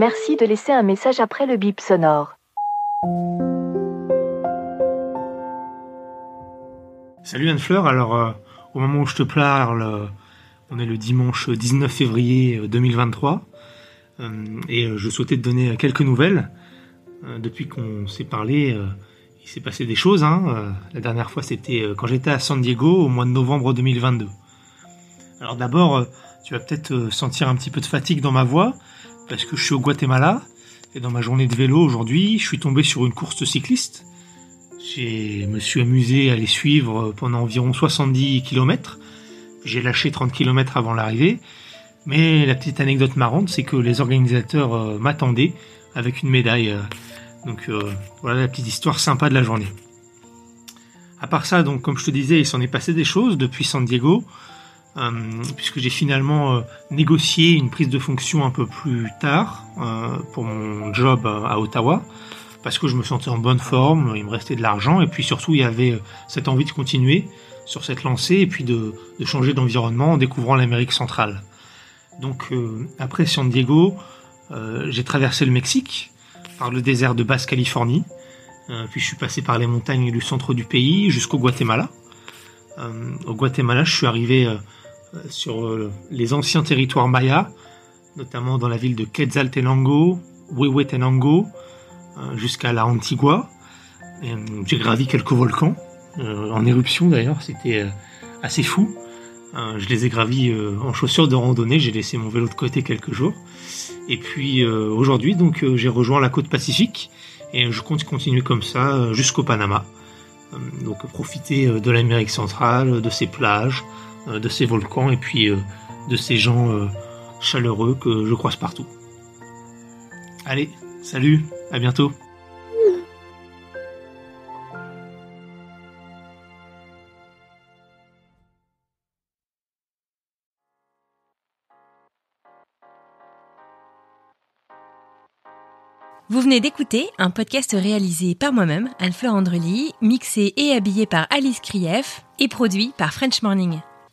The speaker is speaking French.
Merci de laisser un message après le bip sonore. Salut Anne-Fleur, alors euh, au moment où je te parle, euh, on est le dimanche 19 février euh, 2023 euh, et je souhaitais te donner quelques nouvelles. Depuis qu'on s'est parlé, il s'est passé des choses. Hein. La dernière fois c'était quand j'étais à San Diego au mois de novembre 2022. Alors d'abord, tu vas peut-être sentir un petit peu de fatigue dans ma voix parce que je suis au Guatemala et dans ma journée de vélo aujourd'hui, je suis tombé sur une course cycliste. Je me suis amusé à les suivre pendant environ 70 km. J'ai lâché 30 km avant l'arrivée. Mais la petite anecdote marrante, c'est que les organisateurs euh, m'attendaient avec une médaille. euh. donc euh, voilà la petite histoire sympa de la journée. À part ça, donc comme je te disais, il s'en est passé des choses depuis San Diego, puisque j'ai finalement euh, négocié une prise de fonction un peu plus tard euh, pour mon job euh, à Ottawa parce que je me sentais en bonne forme, il me restait de l'argent, et puis surtout il y avait euh, cette envie de continuer sur cette lancée, et puis de, de changer d'environnement en découvrant l'Amérique centrale. Donc euh, après San Diego, euh, j'ai traversé le Mexique, par le désert de Basse-Californie, euh, puis je suis passé par les montagnes du centre du pays jusqu'au Guatemala. Euh, au Guatemala, je suis arrivé euh, euh, sur euh, les anciens territoires mayas, notamment dans la ville de Quetzaltenango, Huehuetenango, euh, jusqu'à la Antigua. Euh, J'ai gravi quelques volcans, euh, en éruption d'ailleurs, c'était euh, assez fou. Euh, je les ai gravis euh, en chaussures de randonnée, j'ai laissé mon vélo de côté quelques jours. Et puis euh, aujourd'hui, donc euh, j'ai rejoint la côte pacifique et je compte continuer comme ça euh, jusqu'au Panama. Euh, donc profiter euh, de l'Amérique centrale, de ses plages, euh, de ses volcans et puis euh, de ces gens euh, chaleureux que je croise partout. Allez, salut, à bientôt. Vous venez d'écouter un podcast réalisé par moi-même, Anne-Fleur Andrely, mixé et habillé par Alice Krief et produit par French Morning.